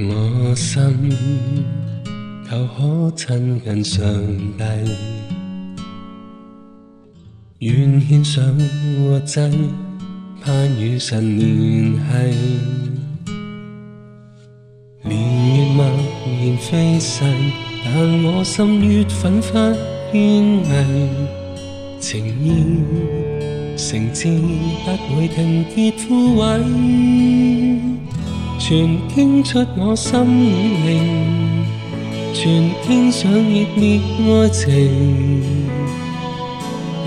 我心求可亲近上帝，愿献上活祭，盼与神联系。年月默然飞逝，但我心越奋发坚毅，情意诚挚不会停歇枯萎。全倾出我心与灵，全倾上热烈爱情，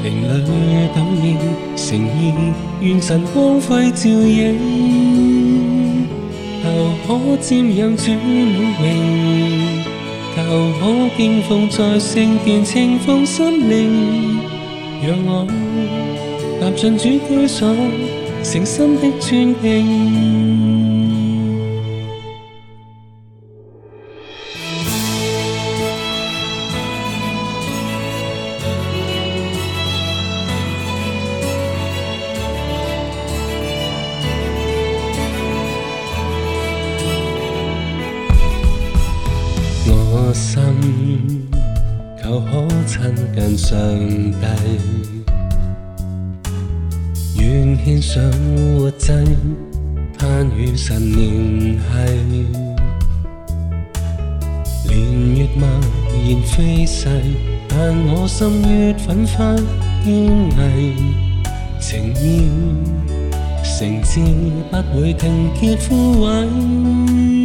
灵里感念诚意，愿晨光辉照影，求可沾染主美荣，求可经奉在圣殿清奉心灵，让我踏进主杯所，诚心的尊敬。個心，求可親近上帝，願獻上活祭，盼與神聯繫。年月默然飛逝，但我心越奮發堅毅，情意誠摯不會停結枯萎。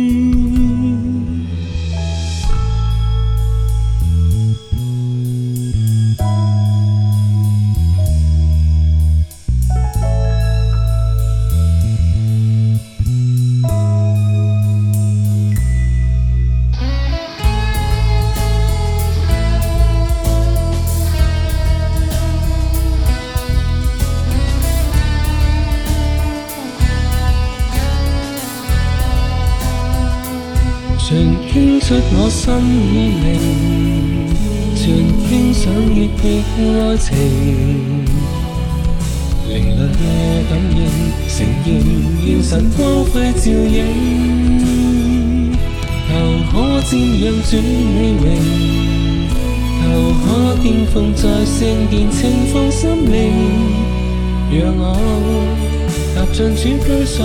常傾出我心意靈，常傾想熱烈愛情，凌厲嘅感應，承認願神光輝照影，頭可瞻仰主你榮，頭可見奉在聖殿情放心靈，讓我踏進主居所，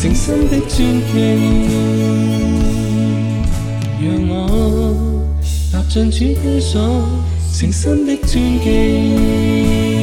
誠心的尊敬。让我踏进这居所，诚心的尊敬。